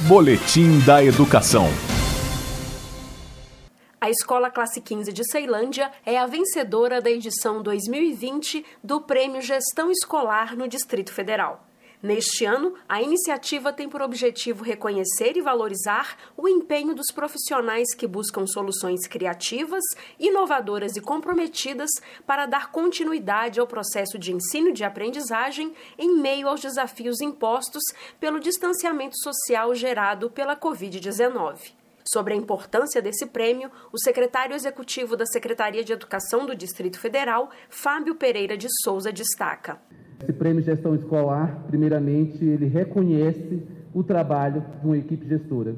Boletim da Educação. A Escola Classe 15 de Ceilândia é a vencedora da edição 2020 do Prêmio Gestão Escolar no Distrito Federal. Neste ano, a iniciativa tem por objetivo reconhecer e valorizar o empenho dos profissionais que buscam soluções criativas, inovadoras e comprometidas para dar continuidade ao processo de ensino e de aprendizagem em meio aos desafios impostos pelo distanciamento social gerado pela Covid-19. Sobre a importância desse prêmio, o secretário executivo da Secretaria de Educação do Distrito Federal, Fábio Pereira de Souza, destaca. Esse prêmio Gestão Escolar, primeiramente, ele reconhece o trabalho de uma equipe gestora.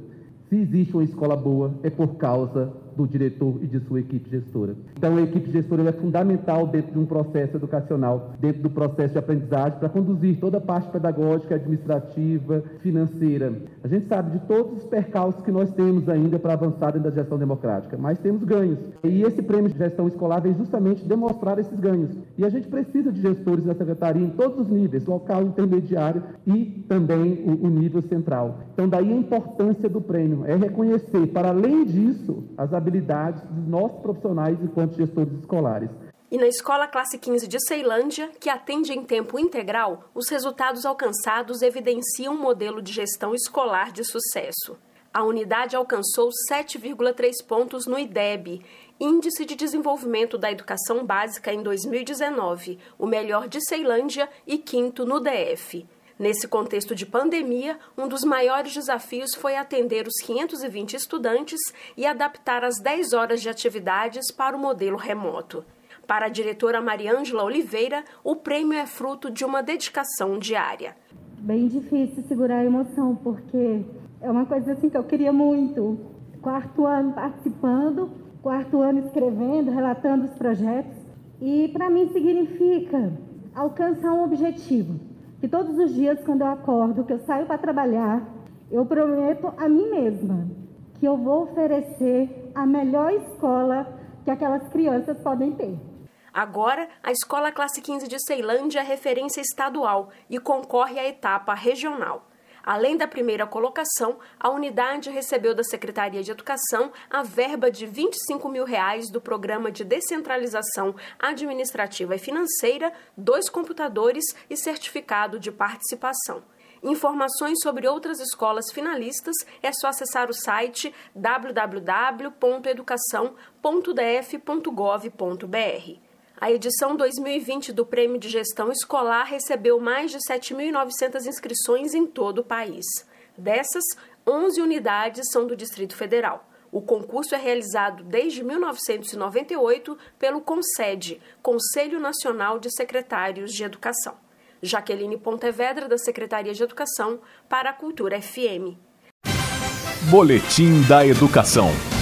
Se existe uma escola boa, é por causa do diretor e de sua equipe gestora. Então, a equipe gestora é fundamental dentro de um processo educacional, dentro do processo de aprendizagem, para conduzir toda a parte pedagógica, administrativa, financeira. A gente sabe de todos os percalços que nós temos ainda para avançar dentro da gestão democrática, mas temos ganhos. E esse prêmio de gestão escolar vem justamente demonstrar esses ganhos. E a gente precisa de gestores da secretaria em todos os níveis, local, intermediário e também o, o nível central. Então, daí a importância do prêmio, é reconhecer, para além disso, as habilidades habilidades dos nossos profissionais enquanto gestores escolares. E na Escola Classe 15 de Ceilândia, que atende em tempo integral, os resultados alcançados evidenciam um modelo de gestão escolar de sucesso. A unidade alcançou 7,3 pontos no IDEB, Índice de Desenvolvimento da Educação Básica em 2019, o melhor de Ceilândia e quinto no DF. Nesse contexto de pandemia, um dos maiores desafios foi atender os 520 estudantes e adaptar as 10 horas de atividades para o modelo remoto. Para a diretora Mariângela Oliveira, o prêmio é fruto de uma dedicação diária. Bem difícil segurar a emoção, porque é uma coisa assim que eu queria muito. Quarto ano participando, quarto ano escrevendo, relatando os projetos. E para mim significa alcançar um objetivo que todos os dias, quando eu acordo, que eu saio para trabalhar, eu prometo a mim mesma que eu vou oferecer a melhor escola que aquelas crianças podem ter. Agora, a Escola Classe 15 de Ceilândia é referência estadual e concorre à etapa regional. Além da primeira colocação, a unidade recebeu da Secretaria de Educação a verba de 25 mil reais do Programa de Descentralização Administrativa e Financeira, dois computadores e certificado de participação. Informações sobre outras escolas finalistas é só acessar o site www.educação.df.gov.br. A edição 2020 do Prêmio de Gestão Escolar recebeu mais de 7.900 inscrições em todo o país. Dessas, 11 unidades são do Distrito Federal. O concurso é realizado desde 1998 pelo CONSED, Conselho Nacional de Secretários de Educação. Jaqueline Pontevedra, da Secretaria de Educação, para a Cultura FM. Boletim da Educação.